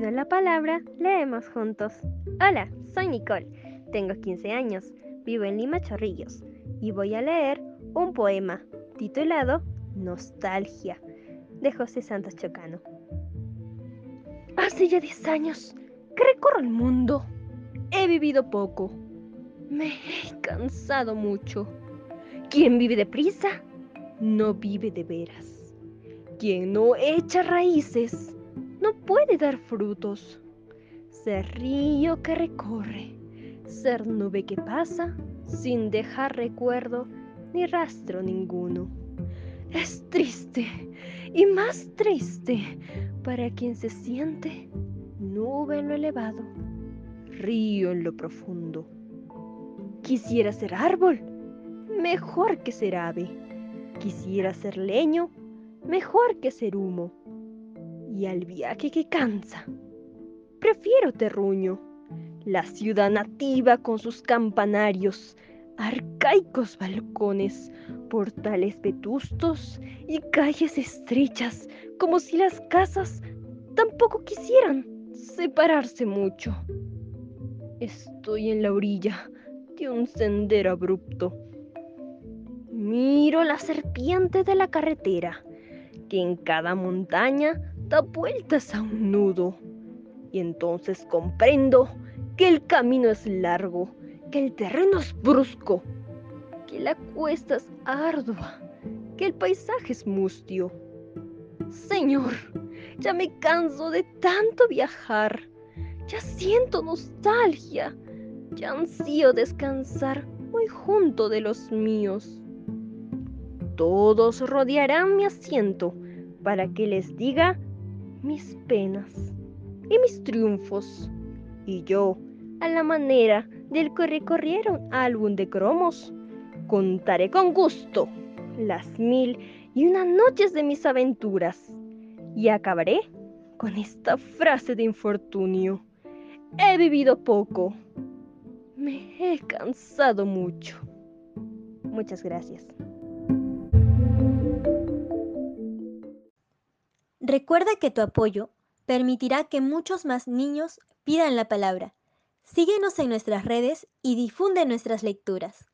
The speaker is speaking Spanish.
la palabra, leemos juntos. Hola, soy Nicole, tengo 15 años, vivo en Lima Chorrillos y voy a leer un poema titulado Nostalgia de José Santos Chocano. Hace ya 10 años que recorro el mundo. He vivido poco. Me he cansado mucho. Quien vive deprisa no vive de veras. Quien no echa raíces no puede dar frutos. Ser río que recorre, ser nube que pasa sin dejar recuerdo ni rastro ninguno. Es triste y más triste para quien se siente nube en lo elevado, río en lo profundo. Quisiera ser árbol, mejor que ser ave. Quisiera ser leño, mejor que ser humo. Y al viaje que cansa, prefiero terruño, la ciudad nativa con sus campanarios, arcaicos balcones, portales vetustos y calles estrechas, como si las casas tampoco quisieran separarse mucho. Estoy en la orilla de un sendero abrupto. Miro la serpiente de la carretera, que en cada montaña da vueltas a un nudo. Y entonces comprendo que el camino es largo, que el terreno es brusco, que la cuesta es ardua, que el paisaje es mustio. Señor, ya me canso de tanto viajar, ya siento nostalgia, ya ansío descansar muy junto de los míos. Todos rodearán mi asiento para que les diga mis penas y mis triunfos. Y yo, a la manera del que recorrieron álbum de cromos, contaré con gusto las mil y una noches de mis aventuras. Y acabaré con esta frase de infortunio. He vivido poco. Me he cansado mucho. Muchas gracias. Recuerda que tu apoyo permitirá que muchos más niños pidan la palabra. Síguenos en nuestras redes y difunde nuestras lecturas.